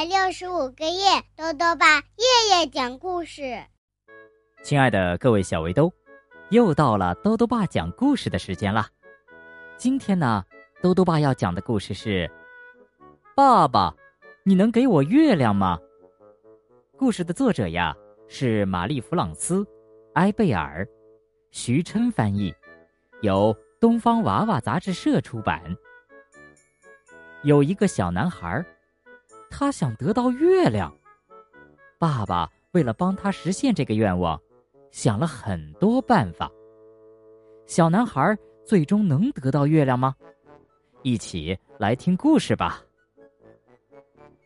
百六十五个夜，豆豆爸夜夜讲故事。亲爱的各位小围兜，又到了豆豆爸讲故事的时间了。今天呢，豆豆爸要讲的故事是《爸爸，你能给我月亮吗？》故事的作者呀是玛丽·弗朗斯·埃贝尔，徐琛翻译，由东方娃娃杂志社出版。有一个小男孩，他想得到月亮。爸爸为了帮他实现这个愿望，想了很多办法。小男孩最终能得到月亮吗？一起来听故事吧。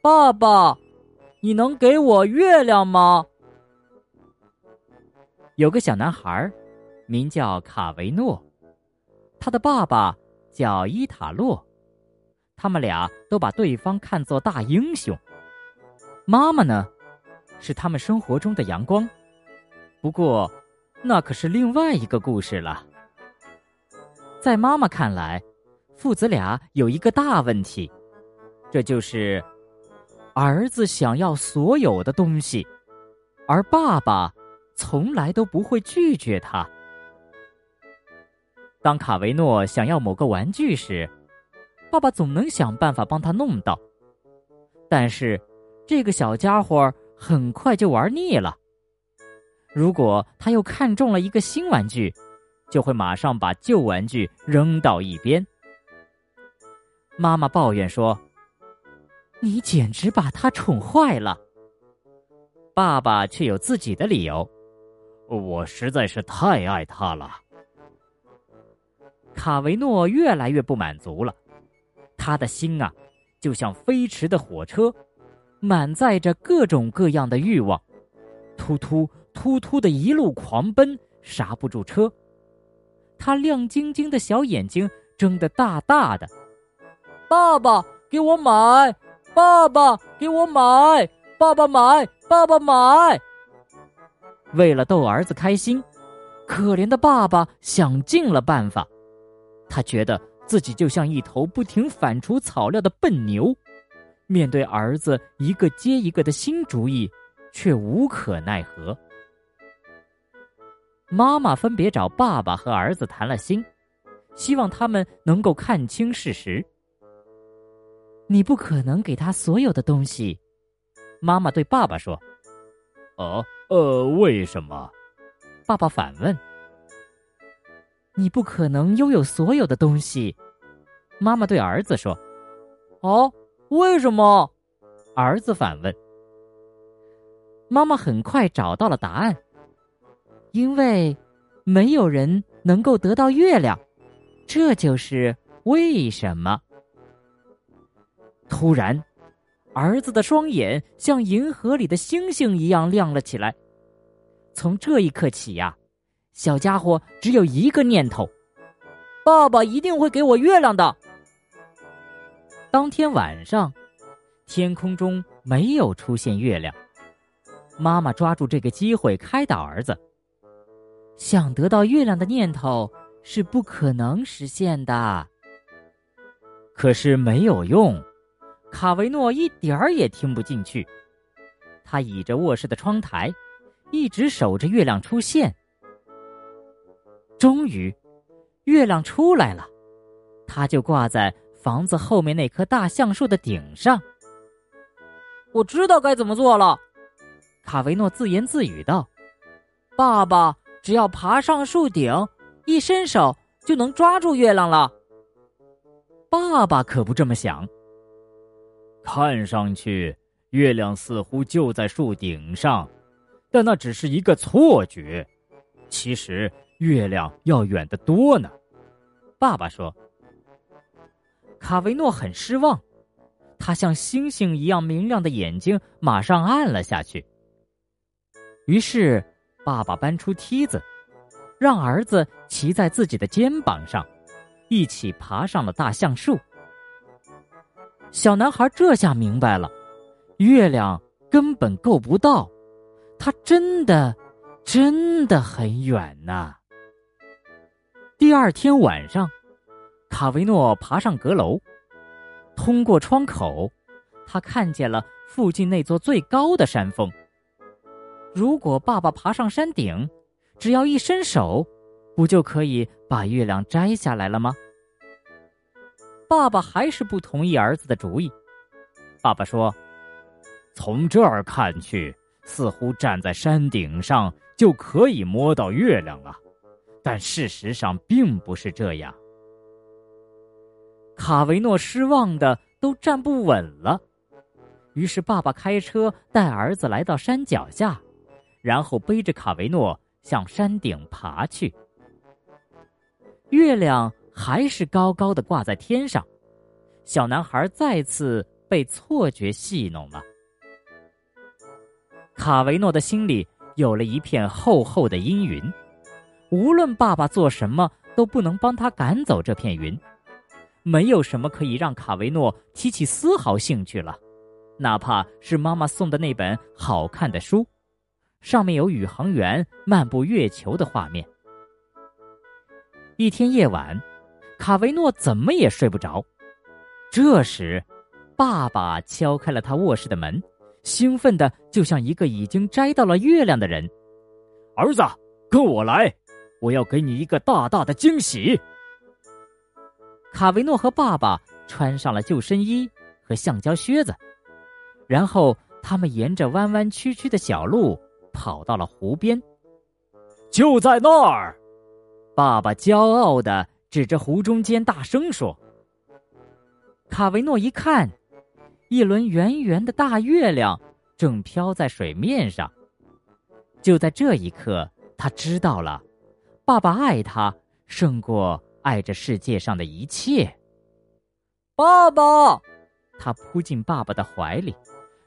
爸爸，你能给我月亮吗？有个小男孩，名叫卡维诺，他的爸爸叫伊塔洛。他们俩都把对方看作大英雄。妈妈呢，是他们生活中的阳光。不过，那可是另外一个故事了。在妈妈看来，父子俩有一个大问题，这就是儿子想要所有的东西，而爸爸从来都不会拒绝他。当卡维诺想要某个玩具时，爸爸总能想办法帮他弄到，但是这个小家伙很快就玩腻了。如果他又看中了一个新玩具，就会马上把旧玩具扔到一边。妈妈抱怨说：“你简直把他宠坏了。”爸爸却有自己的理由：“我实在是太爱他了。”卡维诺越来越不满足了。他的心啊，就像飞驰的火车，满载着各种各样的欲望，突突突突的一路狂奔，刹不住车。他亮晶晶的小眼睛睁得大大的，爸爸给我买，爸爸给我买，爸爸买，爸爸买。为了逗儿子开心，可怜的爸爸想尽了办法，他觉得。自己就像一头不停反刍草料的笨牛，面对儿子一个接一个的新主意，却无可奈何。妈妈分别找爸爸和儿子谈了心，希望他们能够看清事实。你不可能给他所有的东西，妈妈对爸爸说：“哦，呃，为什么？”爸爸反问。你不可能拥有所有的东西，妈妈对儿子说：“哦，为什么？”儿子反问。妈妈很快找到了答案，因为没有人能够得到月亮，这就是为什么。突然，儿子的双眼像银河里的星星一样亮了起来。从这一刻起呀。小家伙只有一个念头：爸爸一定会给我月亮的。当天晚上，天空中没有出现月亮。妈妈抓住这个机会开导儿子：想得到月亮的念头是不可能实现的。可是没有用，卡维诺一点儿也听不进去。他倚着卧室的窗台，一直守着月亮出现。终于，月亮出来了，它就挂在房子后面那棵大橡树的顶上。我知道该怎么做了，卡维诺自言自语道：“爸爸只要爬上树顶，一伸手就能抓住月亮了。”爸爸可不这么想。看上去，月亮似乎就在树顶上，但那只是一个错觉。其实。月亮要远得多呢，爸爸说。卡维诺很失望，他像星星一样明亮的眼睛马上暗了下去。于是，爸爸搬出梯子，让儿子骑在自己的肩膀上，一起爬上了大橡树。小男孩这下明白了，月亮根本够不到，它真的，真的很远呐。第二天晚上，卡维诺爬上阁楼，通过窗口，他看见了附近那座最高的山峰。如果爸爸爬上山顶，只要一伸手，不就可以把月亮摘下来了吗？爸爸还是不同意儿子的主意。爸爸说：“从这儿看去，似乎站在山顶上就可以摸到月亮了，但事实上并不是这样。”卡维诺失望的都站不稳了。于是爸爸开车带儿子来到山脚下。然后背着卡维诺向山顶爬去。月亮还是高高的挂在天上，小男孩再次被错觉戏弄了。卡维诺的心里有了一片厚厚的阴云，无论爸爸做什么，都不能帮他赶走这片云。没有什么可以让卡维诺提起丝毫兴趣了，哪怕是妈妈送的那本好看的书。上面有宇航员漫步月球的画面。一天夜晚，卡维诺怎么也睡不着。这时，爸爸敲开了他卧室的门，兴奋的就像一个已经摘到了月亮的人。儿子，跟我来，我要给你一个大大的惊喜。卡维诺和爸爸穿上了救生衣和橡胶靴子，然后他们沿着弯弯曲曲的小路。跑到了湖边，就在那儿。爸爸骄傲的指着湖中间，大声说：“卡维诺一看，一轮圆圆的大月亮正飘在水面上。就在这一刻，他知道了，爸爸爱他胜过爱这世界上的一切。爸爸，他扑进爸爸的怀里。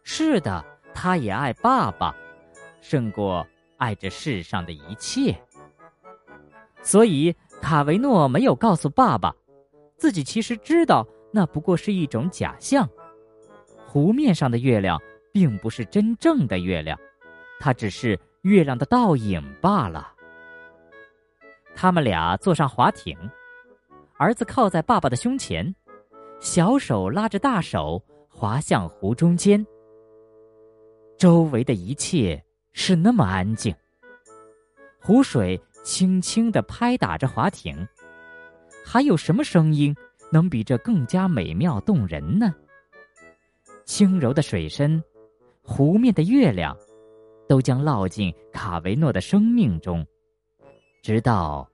是的，他也爱爸爸。”胜过爱这世上的一切，所以卡维诺没有告诉爸爸，自己其实知道那不过是一种假象。湖面上的月亮并不是真正的月亮，它只是月亮的倒影罢了。他们俩坐上划艇，儿子靠在爸爸的胸前，小手拉着大手滑向湖中间。周围的一切。是那么安静，湖水轻轻的拍打着划艇，还有什么声音能比这更加美妙动人呢？轻柔的水声，湖面的月亮，都将烙进卡维诺的生命中，直到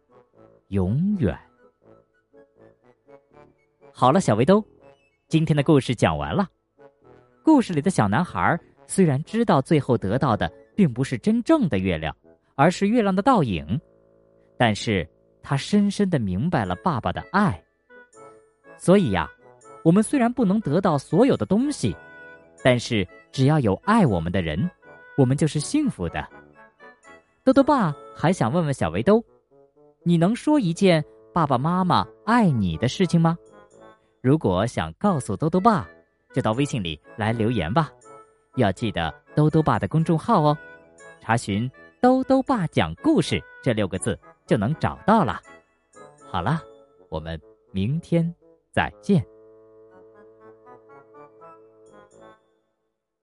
永远。好了，小围兜，今天的故事讲完了。故事里的小男孩虽然知道最后得到的。并不是真正的月亮，而是月亮的倒影。但是他深深的明白了爸爸的爱。所以呀，我们虽然不能得到所有的东西，但是只要有爱我们的人，我们就是幸福的。豆豆爸还想问问小围兜，你能说一件爸爸妈妈爱你的事情吗？如果想告诉豆豆爸，就到微信里来留言吧。要记得兜兜爸的公众号哦，查询“兜兜爸讲故事”这六个字就能找到了。好了，我们明天再见。